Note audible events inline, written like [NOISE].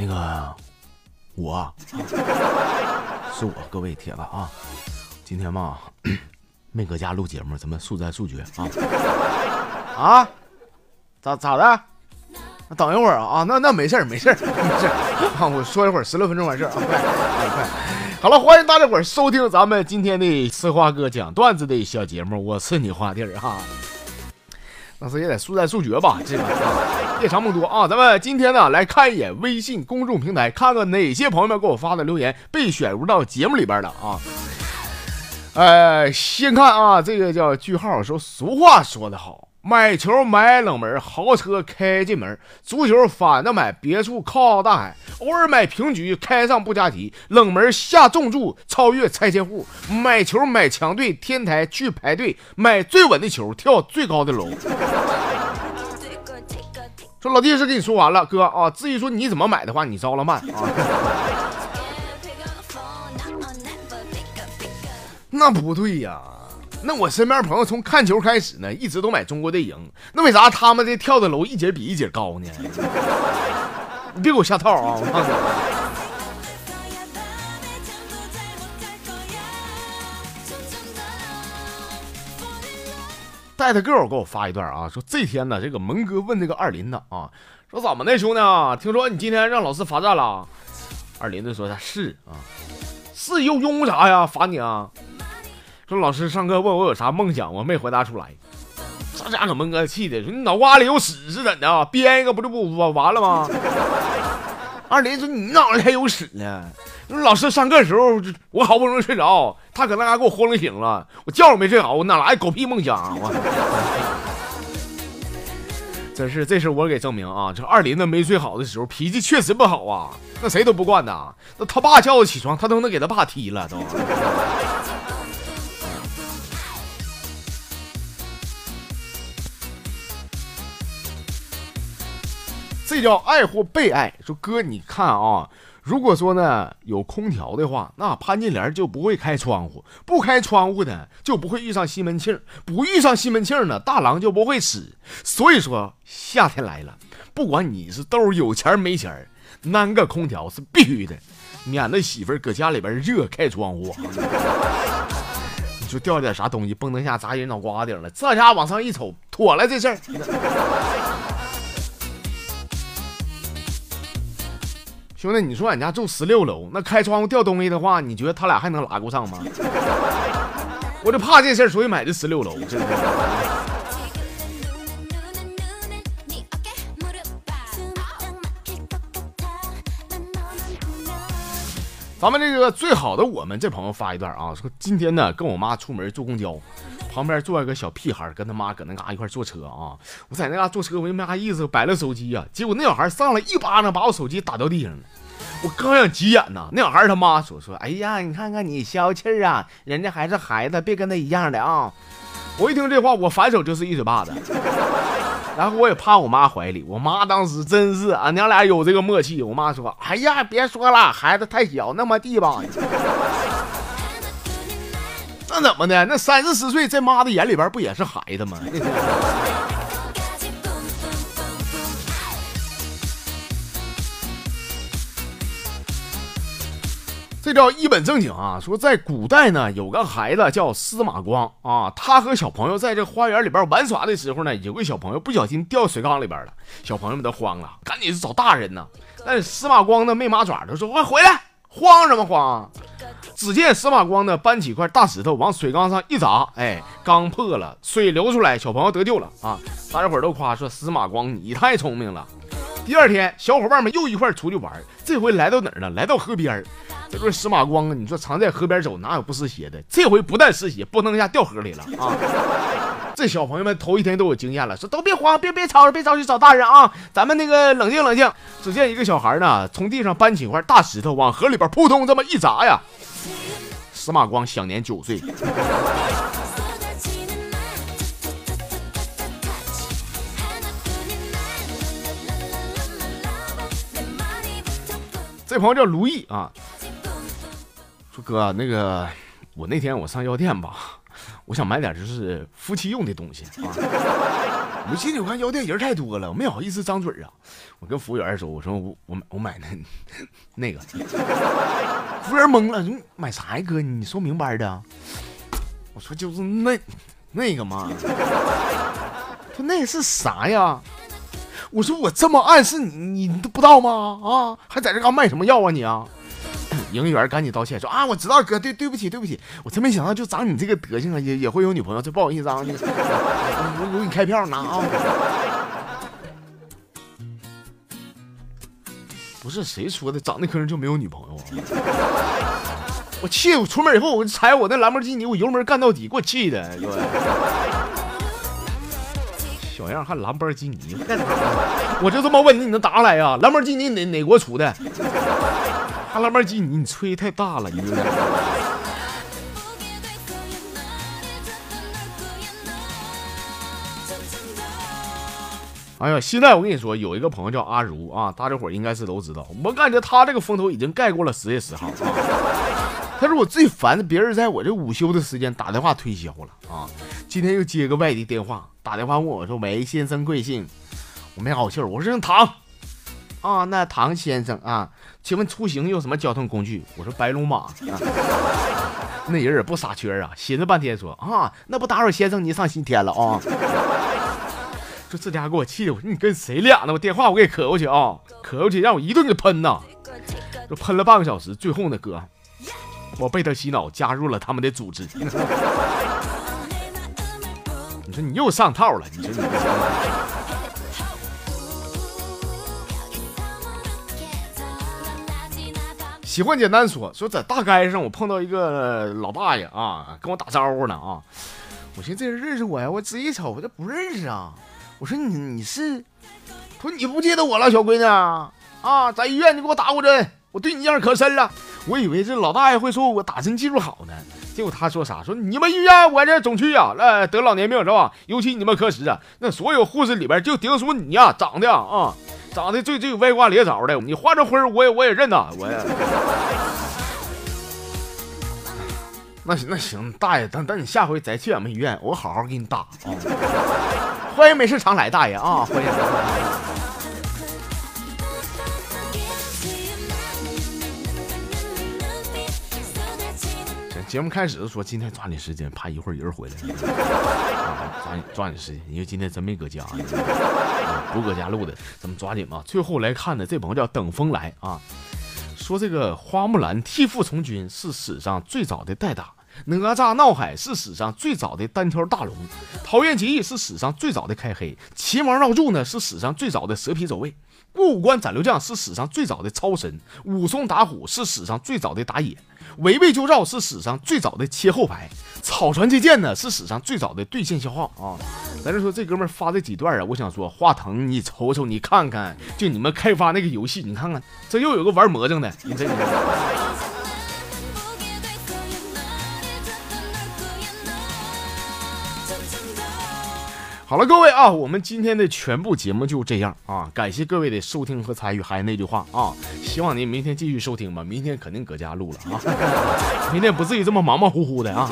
那个我 [LAUGHS] 是我，各位铁子啊，今天嘛 [CLEARS THROAT] 没搁家录节目，咱们速战速决啊啊，咋咋的？那等一会儿啊啊，那那没事儿没事儿没事儿啊，我说一会儿，十六分钟完事儿啊，快快！好了，欢迎大家伙收听咱们今天的吃花哥讲段子的小节目，我是你花弟儿哈。那是也得速战速决吧，这个夜长梦多啊！咱们今天呢来看一眼微信公众平台，看看哪些朋友们给我发的留言被选入到节目里边了啊。呃，先看啊，这个叫句号说，俗话说得好。买球买冷门，豪车开进门；足球反着买，别墅靠大海；偶尔买平局，开上布加迪；冷门下重注，超越拆迁户；买球买强队，天台去排队；买最稳的球，跳最高的楼。说老弟是跟你说完了，哥啊，至于说你怎么买的话，你着了慢啊。[LAUGHS] 那不对呀。那我身边朋友从看球开始呢，一直都买中国队赢。那为啥他们这跳的楼一节比一节高呢？[LAUGHS] 你别给我下套啊！我告诉你，带他 girl 给我发一段啊，说这天呢，这个蒙哥问那个二林子啊，说怎么的兄弟啊？听说你今天让老师罚站了？二林子说他是啊，是又用啥呀？罚你啊？说老师上课问我有啥梦想，我没回答出来。这家伙可蒙哥气的说：“你脑瓜里有屎是怎的？编一个不就不完了吗？” [LAUGHS] 二林说：“你脑袋还有屎呢？”老师上课时候，我好不容易睡着，他搁那嘎给我轰醒了，我觉都没睡好，我哪来狗屁梦想啊？[LAUGHS] 我真是，这是我给证明啊！这二林子没睡好的时候，脾气确实不好啊，那谁都不惯他。那他爸叫他起床，他都能给他爸踢了都。这叫爱或被爱。说哥，你看啊，如果说呢有空调的话，那潘金莲就不会开窗户；不开窗户呢，就不会遇上西门庆；不遇上西门庆呢，大郎就不会死。所以说，夏天来了，不管你是兜有钱没钱，安个空调是必须的，免得媳妇搁家里边热，开窗户。你说掉点啥东西，蹦灯下砸人脑瓜顶了，这家往上一瞅，妥了这事儿。兄弟，你说俺家住十六楼，那开窗户掉东西的话，你觉得他俩还能拉过上吗？[LAUGHS] 我就怕这事儿，所以买的十六楼。咱们这个最好的我们这朋友发一段啊，说今天呢跟我妈出门坐公交，旁边坐一个小屁孩，跟他妈搁那嘎一块坐车啊。我在那嘎坐车，我就没啥意思，摆了手机呀，结果那小孩上来一巴掌把我手机打到地上了。我刚想急眼呢，那小孩他妈说说：“哎呀，你看看你消气儿啊，人家还是孩子，别跟他一样的啊。”我一听这话，我反手就是一嘴巴子，[LAUGHS] 然后我也趴我妈怀里。我妈当时真是俺娘俩有这个默契。我妈说：“哎呀，别说了，孩子太小，那么地吧。”怎么的？那三四十岁，在妈的眼里边不也是孩子吗？[LAUGHS] 这叫一本正经啊！说在古代呢，有个孩子叫司马光啊，他和小朋友在这花园里边玩耍的时候呢，有个小朋友不小心掉水缸里边了，小朋友们都慌了，赶紧去找大人呢。但是司马光呢没麻爪，他说：“快回来，慌什么慌？”只见司马光呢搬起块大石头往水缸上一砸，哎，缸破了，水流出来，小朋友得救了啊！大家伙都夸说司马光你太聪明了。第二天，小伙伴们又一块出去玩，这回来到哪儿了？来到河边这不是司马光啊！你说常在河边走，哪有不湿鞋的？这回不但湿鞋，不能下掉河里了啊！这小朋友们头一天都有经验了，说都别慌，别别吵，别着急找大人啊！咱们那个冷静冷静。只见一个小孩呢，从地上搬起一块大石头，往河里边扑通这么一砸呀！司马光享年九岁。这朋友叫卢毅啊，说哥，那个我那天我上药店吧，我想买点就是夫妻用的东西 [LAUGHS] 啊。我记得我看药店人太多了，我没好意思张嘴啊。我跟服务员说：“我说我我我买那那个。”服务员懵了：“你买啥呀，哥？你说明白的。”我说：“就是那那个嘛。”他那是啥呀？我说：“我这么暗示你，你都不知道吗？啊，还在这嘎卖什么药啊你啊？”营业员赶紧道歉说：“啊，我知道哥，对对不起对不起，我真没想到就长你这个德行啊，也也会有女朋友，这不好意思啊，我我给你开票拿啊。”不是谁说的，长那颗人就没有女朋友啊？我气，我出门以后我踩我那兰博基尼，我油门干到底，给我气的，小样还兰博基尼，我就这么问你，你能答来呀？兰博基尼哪哪国出的？哈兰博基尼，你吹太大了，你有点。哎呀，现在我跟你说，有一个朋友叫阿如啊，大家伙应该是都知道。我感觉他这个风头已经盖过了十月十号。他说我最烦的，别人在我这午休的时间打电话推销了啊。今天又接个外地电话，打电话问我说：“喂，先生贵姓？”我没好气儿，我说姓：“唐。”啊，那唐先生啊，请问出行用什么交通工具？我说白龙马。那人也不傻缺啊，寻思半天说啊，那不打扰先生您上西天了啊？[LAUGHS] 就这家给我气的，我说你跟谁俩呢？我电话我给磕过去啊，磕过去让我一顿给喷呐，就喷了半个小时，最后呢哥，我被他洗脑加入了他们的组织。[LAUGHS] 你说你又上套了，你说你。喜欢简单说说，在大街上我碰到一个老大爷啊，跟我打招呼呢啊。我寻思这人认识我呀，我仔细瞅我，这不认识啊。我说你你是，他说你不记得我了，小闺女啊，在医院你给我打过针，我对你印象可深了。我以为这老大爷会说我打针技术好呢，结果他说啥？说你们医院我这总去呀，呃，得老年病是吧？尤其你们科室啊，那所有护士里边就顶属你呀，长得啊。长得最最歪瓜裂枣的，你换这灰，我也我也认呐，我也。那行那行，大爷，等等你下回再去俺们医院，我好好给你打啊！欢迎没事常来，大爷啊，欢迎。节目开始的时候，今天抓紧时间，怕一会儿人回来。抓紧抓紧时间，因为今天真没搁家，不搁家录的，咱们抓紧吧。最后来看的这朋友叫等风来啊，说这个花木兰替父从军是史上最早的代打，哪吒闹海是史上最早的单挑大龙，桃园结义是史上最早的开黑，齐王绕柱呢是史上最早的蛇皮走位。过五关斩六将是史上最早的超神，武松打虎是史上最早的打野，围魏救赵是史上最早的切后排，草船借箭呢是史上最早的对线消耗啊！咱就说这哥们发这几段啊，我想说华腾，你瞅瞅，你看看，就你们开发那个游戏，你看看，这又有个玩魔怔的，你这。好了，各位啊，我们今天的全部节目就这样啊，感谢各位的收听和参与。还是那句话啊，希望您明天继续收听吧，明天肯定搁家录了啊，明天不至于这么忙忙乎乎的啊。